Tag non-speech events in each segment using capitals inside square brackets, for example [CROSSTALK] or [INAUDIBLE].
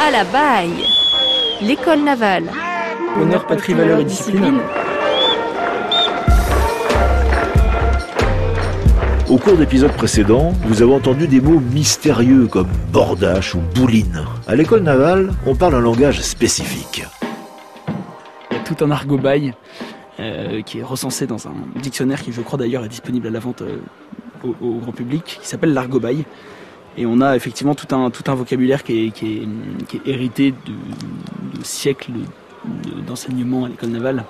À la baille L'école navale. Honneur, patrie, valeur et discipline. Au cours d'épisodes précédents, vous avez entendu des mots mystérieux comme bordache ou bouline. À l'école navale, on parle un langage spécifique. Il y a tout un argot bail euh, qui est recensé dans un dictionnaire qui, je crois d'ailleurs, est disponible à la vente euh, au, grand public, qui s'appelle l'argot bail. Et on a effectivement tout un, tout un vocabulaire qui est, qui est, hérité de, siècles d'enseignement à l'école navale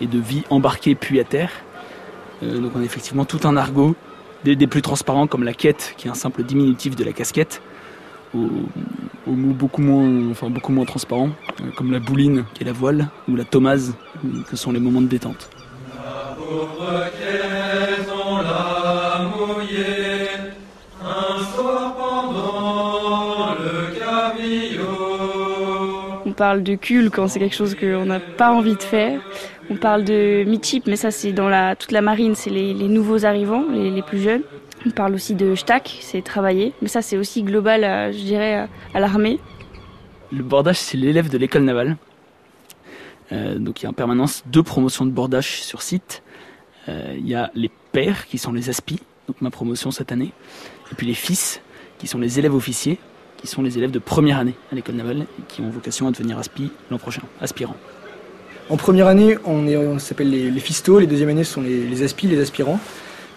et de vie embarquée puis à terre. Euh, donc on a effectivement tout un argot des, plus transparents comme la quête, qui est un simple diminutif de la casquette, au mots beaucoup moins, enfin, beaucoup moins transparents, euh, comme la bouline, qui est la voile, ou la tomase, que sont les moments de détente. On parle de cul quand c'est quelque chose qu'on n'a pas envie de faire. On parle de midship, mais ça c'est dans la, toute la marine, c'est les, nouveaux arrivants, les, plus jeunes. On parle aussi de stack, c'est travailler, mais ça c'est aussi global, je dirais, à, l'armée. Le bordage, c'est l'élève de l'école navale. Euh, donc il y a en permanence deux promotions de bordage sur site. Euh, il y a les pères qui sont les aspis, donc ma promotion cette année, et puis les fils qui sont les élèves officiers, qui sont les élèves de première année à l'école navale et qui ont vocation à devenir aspi l'an prochain, aspirants. En première année, on, s'appelle les, les fistos, les deuxièmes années sont les, les aspis, les aspirants.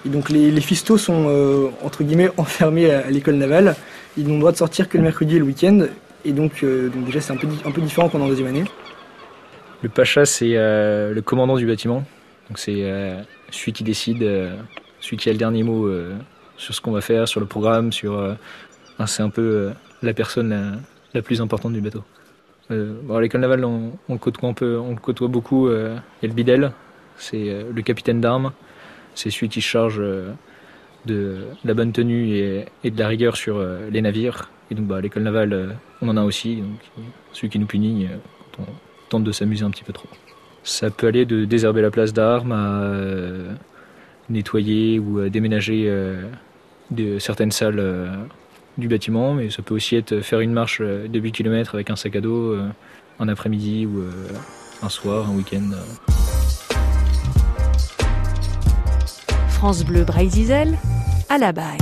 Et donc les, les fistos sont euh, entre guillemets [LAUGHS] enfermés à, l'école navale. Ils n'ont le droit de sortir que le mercredi et le week-end. Et donc, euh, donc déjà c'est un peu, un peu différent qu'en deuxième année. Le pacha c'est euh, le commandant du bâtiment. Donc c'est celui qui décide, celui qui a le dernier mot sur ce qu'on va faire, sur le programme, sur. c'est un peu la personne la plus importante du bateau. Euh, bon, l'école navale, on, le côtoie, on, côtoie beaucoup. Euh, il y a le bidel, c'est euh, le capitaine d'armes. C'est celui qui charge de la bonne tenue et, de la rigueur sur les navires. Et donc, bah, l'école navale, on en a aussi. Celui qui nous punit quand on tente de s'amuser un petit peu trop. Ça peut aller de désherber la place d'armes à nettoyer ou déménager de certaines salles du bâtiment, mais ça peut aussi être faire une marche de 8 km avec un sac à dos euh, un après-midi ou euh, un soir, un week-end. France Bleu Breizizel, à la baille.